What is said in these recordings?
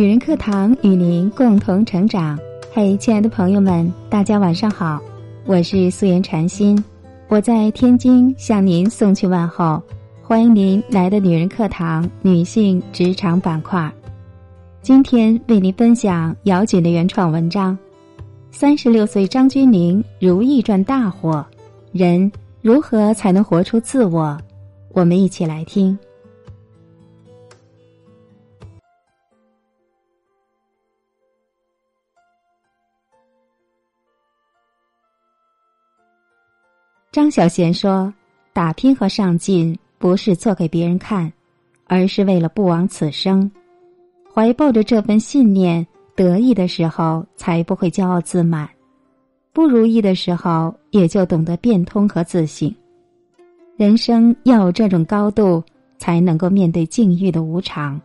女人课堂与您共同成长。嘿，亲爱的朋友们，大家晚上好，我是素颜禅心，我在天津向您送去问候，欢迎您来的女人课堂女性职场板块。今天为您分享姚锦的原创文章：三十六岁张钧甯如意赚大火，人如何才能活出自我？我们一起来听。张小娴说：“打拼和上进不是做给别人看，而是为了不枉此生。怀抱着这份信念，得意的时候才不会骄傲自满；不如意的时候，也就懂得变通和自省。人生要有这种高度，才能够面对境遇的无常。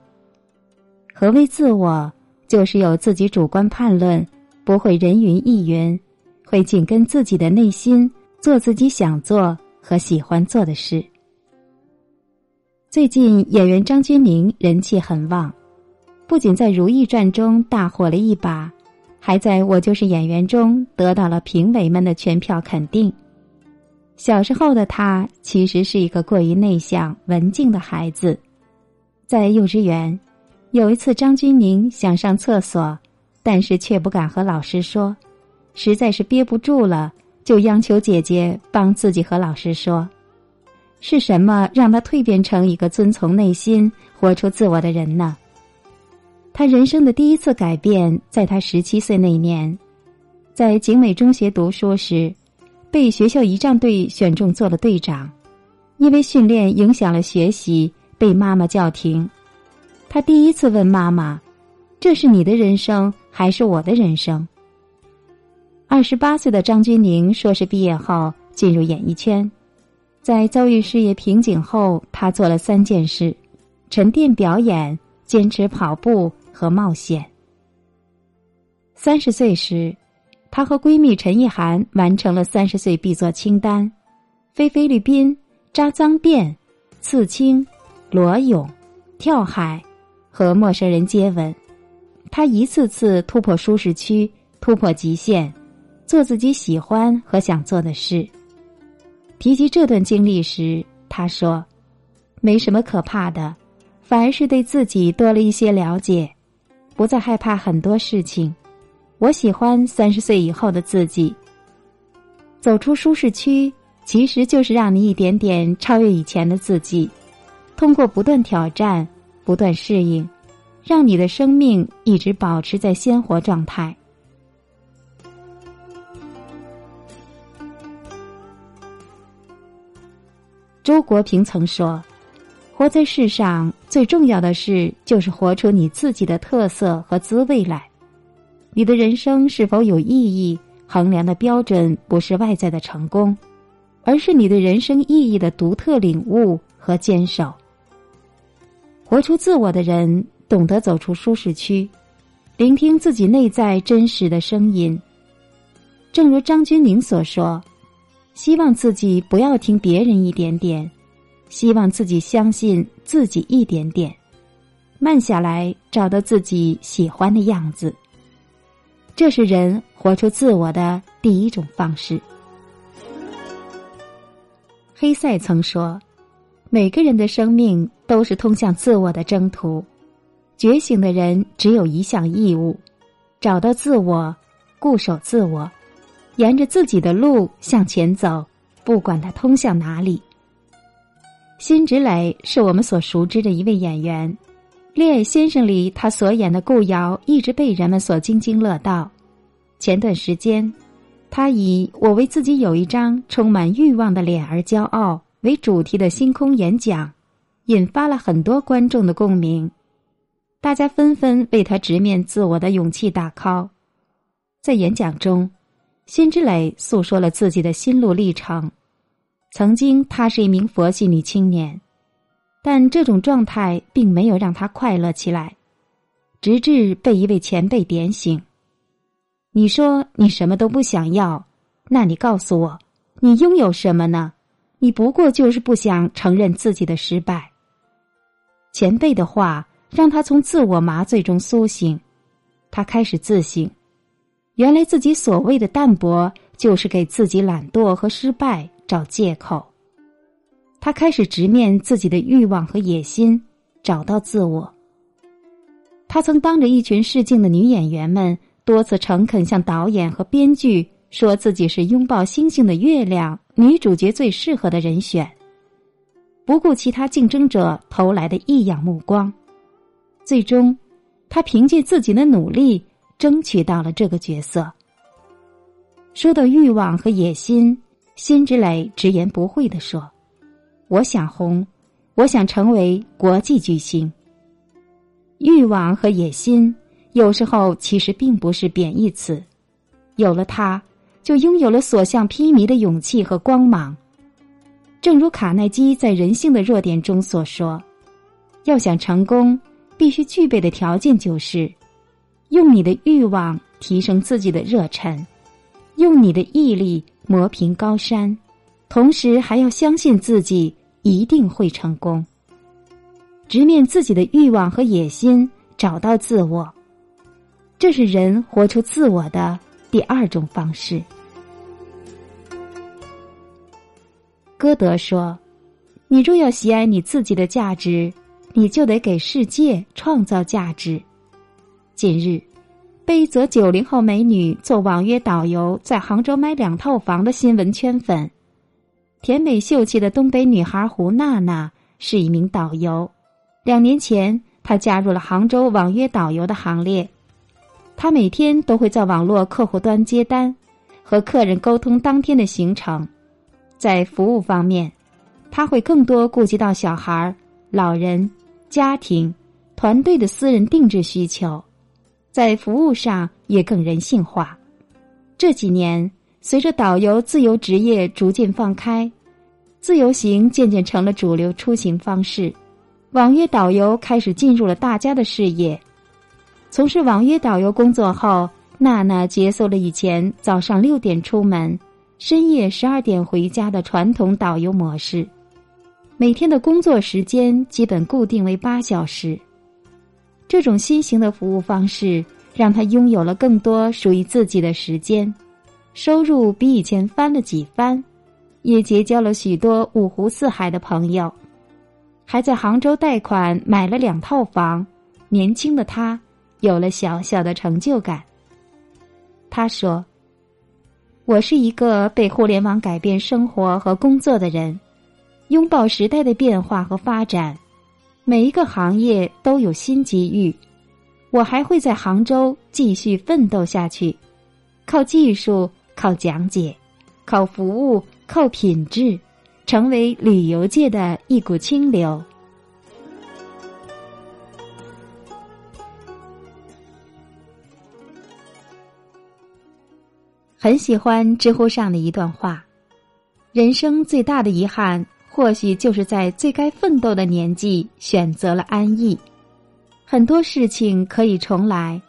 何为自我？就是有自己主观判论，不会人云亦云，会紧跟自己的内心。”做自己想做和喜欢做的事。最近演员张钧甯人气很旺，不仅在《如懿传》中大火了一把，还在我就是演员中得到了评委们的全票肯定。小时候的他其实是一个过于内向、文静的孩子，在幼稚园，有一次张钧甯想上厕所，但是却不敢和老师说，实在是憋不住了。就央求姐姐帮自己和老师说：“是什么让他蜕变成一个遵从内心、活出自我的人呢？”他人生的第一次改变，在他十七岁那年，在景美中学读书时，被学校仪仗队选中做了队长，因为训练影响了学习，被妈妈叫停。他第一次问妈妈：“这是你的人生，还是我的人生？”二十八岁的张钧甯硕士毕业后进入演艺圈，在遭遇事业瓶颈后，他做了三件事：沉淀表演、坚持跑步和冒险。三十岁时，她和闺蜜陈意涵完成了三十岁必做清单：飞菲律宾、扎脏辫、刺青、裸泳、跳海和陌生人接吻。她一次次突破舒适区，突破极限。做自己喜欢和想做的事。提及这段经历时，他说：“没什么可怕的，反而是对自己多了一些了解，不再害怕很多事情。我喜欢三十岁以后的自己。走出舒适区，其实就是让你一点点超越以前的自己，通过不断挑战、不断适应，让你的生命一直保持在鲜活状态。”周国平曾说：“活在世上最重要的事，就是活出你自己的特色和滋味来。你的人生是否有意义，衡量的标准不是外在的成功，而是你对人生意义的独特领悟和坚守。活出自我的人，懂得走出舒适区，聆听自己内在真实的声音。正如张钧宁所说。”希望自己不要听别人一点点，希望自己相信自己一点点，慢下来找到自己喜欢的样子。这是人活出自我的第一种方式。黑塞曾说：“每个人的生命都是通向自我的征途，觉醒的人只有一项义务：找到自我，固守自我。”沿着自己的路向前走，不管它通向哪里。辛芷蕾是我们所熟知的一位演员，《恋爱先生》里他所演的顾瑶一直被人们所津津乐道。前段时间，他以“我为自己有一张充满欲望的脸而骄傲”为主题的星空演讲，引发了很多观众的共鸣，大家纷纷为他直面自我的勇气打 call。在演讲中。辛芷蕾诉说了自己的心路历程。曾经，她是一名佛系女青年，但这种状态并没有让她快乐起来。直至被一位前辈点醒：“你说你什么都不想要，那你告诉我，你拥有什么呢？你不过就是不想承认自己的失败。”前辈的话让他从自我麻醉中苏醒。他开始自省，原来自己所谓的淡泊，就是给自己懒惰和失败找借口。他开始直面自己的欲望和野心，找到自我。他曾当着一群试镜的女演员们，多次诚恳向导演和编剧说自己是拥抱星星的月亮女主角最适合的人选。不顾其他竞争者投来的异样目光，最终，他凭借自己的努力争取到了这个角色。说到欲望和野心，辛芷蕾直言不讳的说：“我想红，我想成为国际巨星。”欲望和野心有时候其实并不是贬义词，有了它，就拥有了所向披靡的勇气和光芒。正如卡耐基在《人性的弱点》中所说：“要想成功，必须具备的条件就是，用你的欲望提升自己的热忱，用你的毅力磨平高山，同时还要相信自己一定会成功。直面自己的欲望和野心，找到自我，这是人活出自我的第二种方式。”歌德说：“你若要喜爱你自己的价值，你就得给世界创造价值。”近日，被一则九零后美女做网约导游在杭州买两套房的新闻圈粉。甜美秀气的东北女孩胡娜娜是一名导游。两年前，她加入了杭州网约导游的行列。她每天都会在网络客户端接单，和客人沟通当天的行程。在服务方面，他会更多顾及到小孩、老人、家庭、团队的私人定制需求，在服务上也更人性化。这几年，随着导游自由职业逐渐放开，自由行渐渐成了主流出行方式，网约导游开始进入了大家的视野。从事网约导游工作后，娜娜结束了以前早上六点出门。深夜十二点回家的传统导游模式，每天的工作时间基本固定为八小时。这种新型的服务方式让他拥有了更多属于自己的时间，收入比以前翻了几番，也结交了许多五湖四海的朋友，还在杭州贷款买了两套房。年轻的他有了小小的成就感。他说。我是一个被互联网改变生活和工作的人，拥抱时代的变化和发展，每一个行业都有新机遇。我还会在杭州继续奋斗下去，靠技术，靠讲解，靠服务，靠品质，成为旅游界的一股清流。很喜欢知乎上的一段话：“人生最大的遗憾，或许就是在最该奋斗的年纪选择了安逸。很多事情可以重来，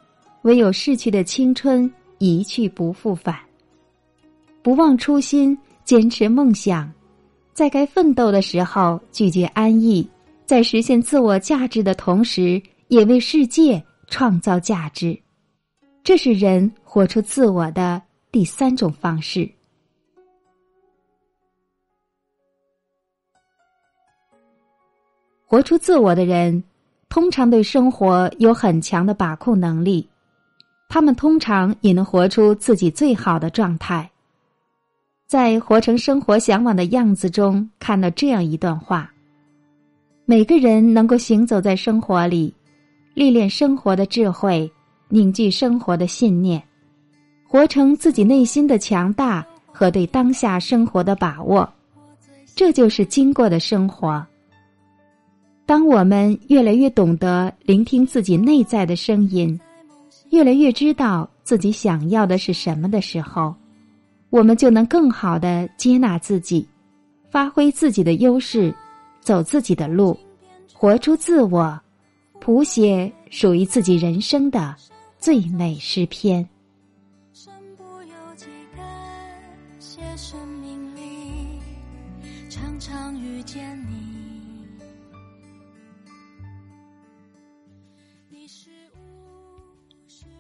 唯有逝去的青春一去不复返。不忘初心，坚持梦想，在该奋斗的时候拒绝安逸，在实现自我价值的同时，也为世界创造价值。这是人活出自我的。”第三种方式，活出自我的人，通常对生活有很强的把控能力。他们通常也能活出自己最好的状态。在《活成生活向往的样子》中，看到这样一段话：每个人能够行走在生活里，历练生活的智慧，凝聚生活的信念。活成自己内心的强大和对当下生活的把握，这就是经过的生活。当我们越来越懂得聆听自己内在的声音，越来越知道自己想要的是什么的时候，我们就能更好的接纳自己，发挥自己的优势，走自己的路，活出自我，谱写属于自己人生的最美诗篇。常常遇见你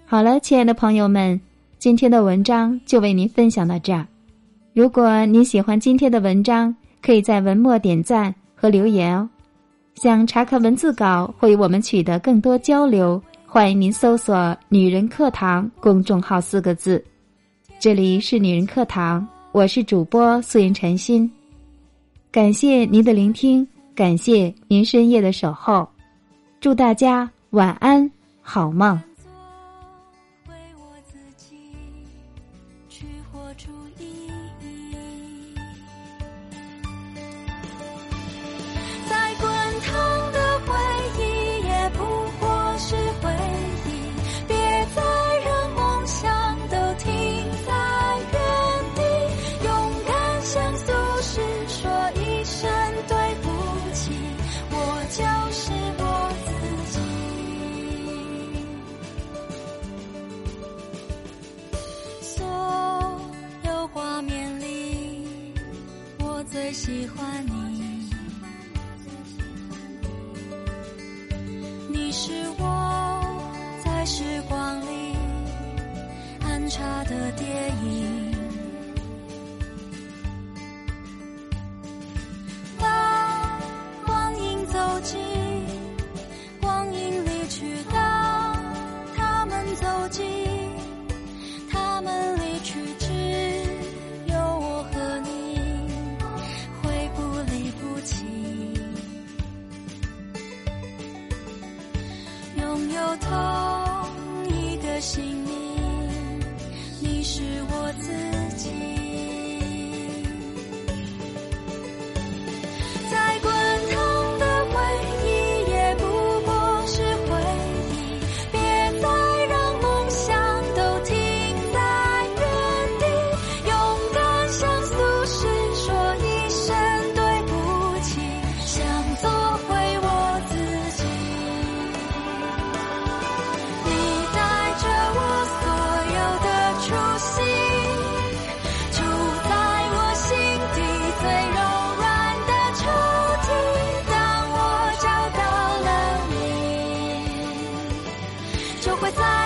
好了，亲爱的朋友们，今天的文章就为您分享到这儿。如果你喜欢今天的文章，可以在文末点赞和留言哦。想查看文字稿或与我们取得更多交流，欢迎您搜索“女人课堂”公众号四个字。这里是女人课堂，我是主播素颜禅心。感谢您的聆听，感谢您深夜的守候。祝大家晚安，好梦。喜欢你，你是我在时光里安插的电影。就会在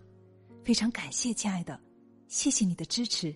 非常感谢，亲爱的，谢谢你的支持。